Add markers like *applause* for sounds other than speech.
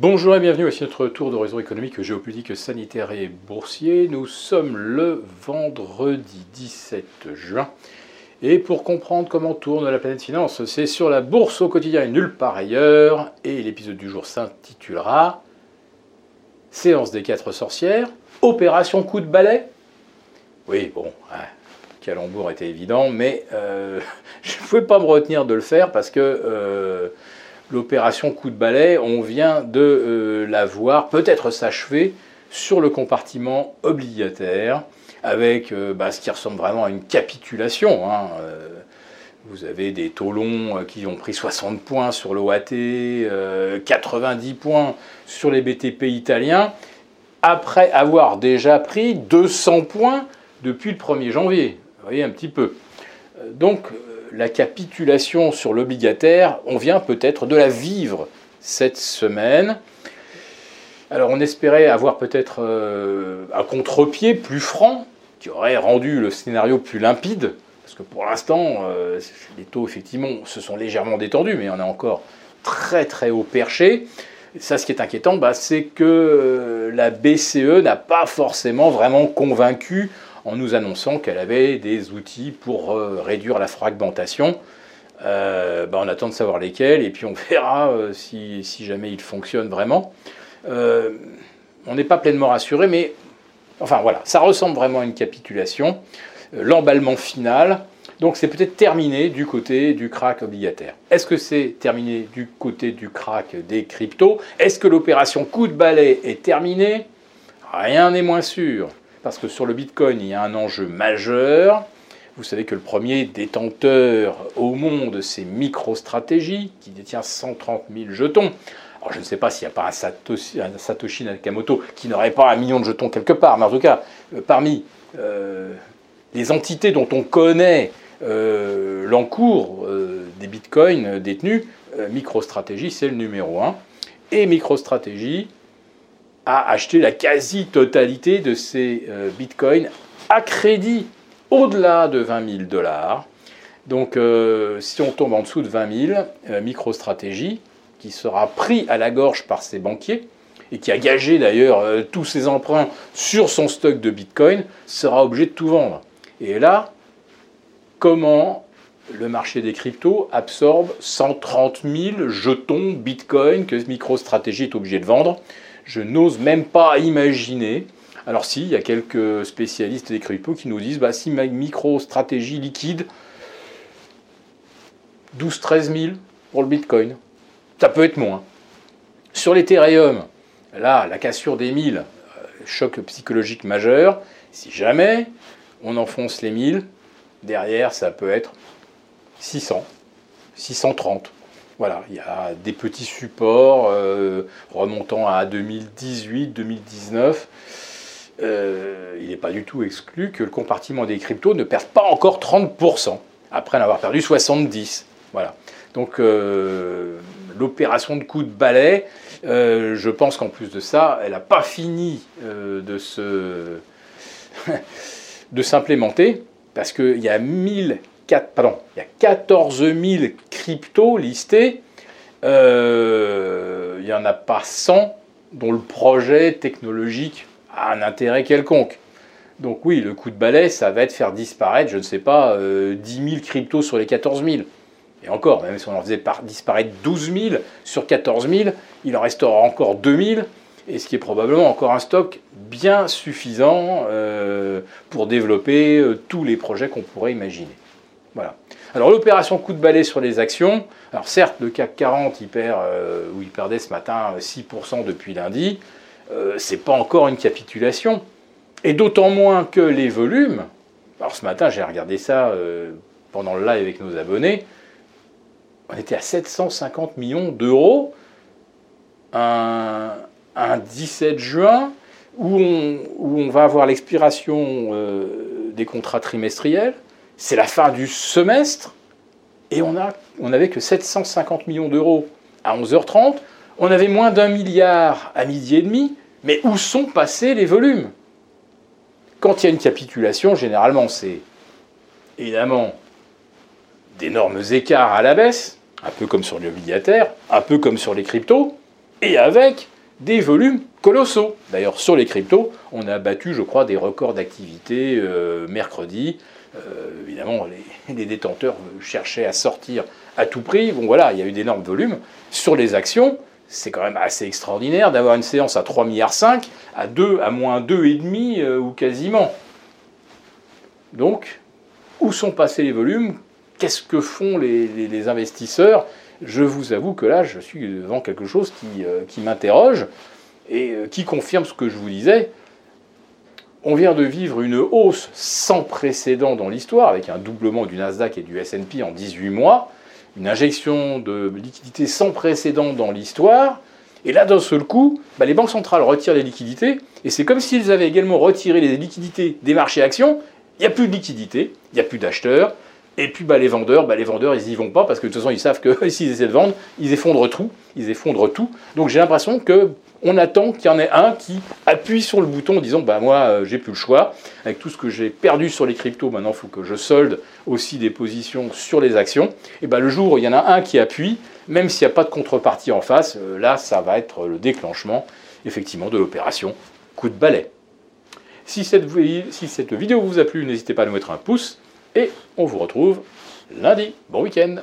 Bonjour et bienvenue, voici notre tour d'horizon économique, géopolitique, sanitaire et boursier. Nous sommes le vendredi 17 juin. Et pour comprendre comment tourne la planète finance, c'est sur la bourse au quotidien et nulle part ailleurs. Et l'épisode du jour s'intitulera Séance des quatre sorcières, opération coup de balai. Oui, bon, hein, calembour était évident, mais euh, *laughs* je ne pouvais pas me retenir de le faire parce que euh, l'opération coup de balai, on vient de euh, la voir peut-être s'achever sur le compartiment obligataire avec bah, ce qui ressemble vraiment à une capitulation. Hein, vous avez des taux longs qui ont pris 60 points sur l'OAT, 90 points sur les BTP italiens, après avoir déjà pris 200 points depuis le 1er janvier. Vous voyez un petit peu. Donc la capitulation sur l'obligataire, on vient peut-être de la vivre cette semaine. Alors on espérait avoir peut-être euh, un contre-pied plus franc qui aurait rendu le scénario plus limpide, parce que pour l'instant, euh, les taux effectivement se sont légèrement détendus, mais on est encore très très haut perché. ça, ce qui est inquiétant, bah, c'est que euh, la BCE n'a pas forcément vraiment convaincu en nous annonçant qu'elle avait des outils pour euh, réduire la fragmentation. Euh, bah, on attend de savoir lesquels et puis on *laughs* verra euh, si, jamais ils fonctionnent vraiment. on n'est pas pleinement rassuré, mais enfin voilà, ça ressemble vraiment à une capitulation. L'emballement final, donc c'est peut-être terminé du côté du crack obligataire. Est-ce que c'est terminé du côté du crack des cryptos? Est-ce que l'opération coup de balai est terminée? Rien n'est moins sûr parce que sur le Bitcoin, il y a un enjeu majeur. Vous savez que le premier détenteur au monde, c'est MicroStrategy, qui détient 130 000 jetons. Alors je ne sais pas s'il n'y a pas un Satoshi, Nakamoto qui n'aurait pas un million de jetons quelque part, mais en tout cas, euh, parmi euh, les entités dont on connaît euh, l'encours des bitcoins détenus, MicroStrategy, c'est le numéro 1. Et MicroStrategy, a acheté la quasi-totalité de ces euh, bitcoins à crédit au-delà de 20 000 dollars. Donc euh, si on tombe en dessous de 20 000, euh, MicroStratégie, qui sera pris à la gorge par ses banquiers, et qui a gagé d'ailleurs tous ses emprunts sur son stock de Bitcoin, sera obligé de tout vendre. Et là, comment le marché des cryptos absorbe 130 000 jetons Bitcoin que MicroStratégie est obligé de vendre? Je n'ose même pas imaginer. Alors si, il y a quelques spécialistes des cryptos qui nous disent, bah, si ma micro-stratégie liquide, 12-13 000 pour le Bitcoin. Ça peut être moins. Sur l'Ethereum, là, la cassure des 1000, euh, choc psychologique majeur. Si jamais on enfonce les 1000, derrière, ça peut être 600, 630. Voilà, il y a des petits supports euh, remontant à 2018, 2019. Euh, il n'est pas du tout exclu que le compartiment des cryptos ne perde pas encore 30%, après en avoir perdu 70%. Voilà. Donc euh, l'opération de coup de balai, je pense qu'en plus de ça, elle n'a pas fini de se *laughs* de s'implémenter, parce qu'il y a 1000 il y a 14 000 cryptos listés. Euh, il n'y en a pas 100 dont le projet technologique a un intérêt quelconque. Donc oui, le coup de balai, ça va être faire disparaître, je ne sais pas, 10 euh, 000 cryptos sur les 14 000. Et encore, même si on en faisait disparaître 12 000 sur 14 000, il en restera encore 2 000, et ce qui est probablement encore un stock bien suffisant euh, pour développer tous les projets qu'on pourrait imaginer. Alors l'opération coup de balai sur les actions, alors certes le CAC 40 il perd, euh, ou il perdait ce matin 6% euh, depuis lundi, euh, c'est pas encore une capitulation. Et d'autant moins que les volumes, alors ce matin j'ai regardé ça pendant le live avec nos abonnés, on était à 750 millions d'euros. Un, 17 juin où on va avoir l'expiration des contrats trimestriels c'est la fin du semestre, et on n'avait que 750 millions d'euros à 11h30, on avait moins d'un milliard à midi et demi, mais où sont passés les volumes? Quand il y a une capitulation, généralement c'est évidemment d'énormes écarts à la baisse, un peu comme sur l'obligataire, un peu comme sur les cryptos, et avec des volumes colossaux. D'ailleurs, sur les cryptos, on a battu, je crois, des records d'activité euh, mercredi. Euh, évidemment, les, détenteurs cherchaient à sortir à tout prix. Bon, voilà, il y a eu d'énormes volumes. Sur les actions, c'est quand même assez extraordinaire d'avoir une séance à 3,5 milliards à 2, à moins 2,5 euh, ou quasiment. Donc, où sont passés les volumes? Qu'est-ce que font les, investisseurs? Je vous avoue que là, je suis devant quelque chose qui, euh, m'interroge et euh, qui confirme ce que je vous disais. On vient de vivre une hausse sans précédent dans l'histoire, avec un doublement du Nasdaq et du SP en 18 mois, une injection de liquidités sans précédent dans l'histoire. Et là, d'un seul coup, bah, les banques centrales retirent les liquidités, et c'est comme s'ils avaient également retiré les liquidités des marchés actions. Il n'y a plus de liquidités, il n'y a plus d'acheteurs, et puis bah, les vendeurs, bah, les vendeurs, ils n'y vont pas parce que de toute façon, ils savent que *laughs* s'ils essaient de vendre, ils effondrent tout. Ils effondrent tout. Donc j'ai l'impression que on attend qu'il y en ait un qui appuie sur le bouton en disant bah moi euh, j'ai plus le choix. Avec tout ce que j'ai perdu sur les cryptos maintenant il faut que je solde aussi des positions sur les actions. Et bah le jour où il y en a un qui appuie même s'il n'y a pas de contrepartie en face euh, là ça va être le déclenchement effectivement de l'opération coup de balai. Si cette, si cette vidéo vous a plu n'hésitez pas à nous mettre un pouce et on vous retrouve lundi. Bon week-end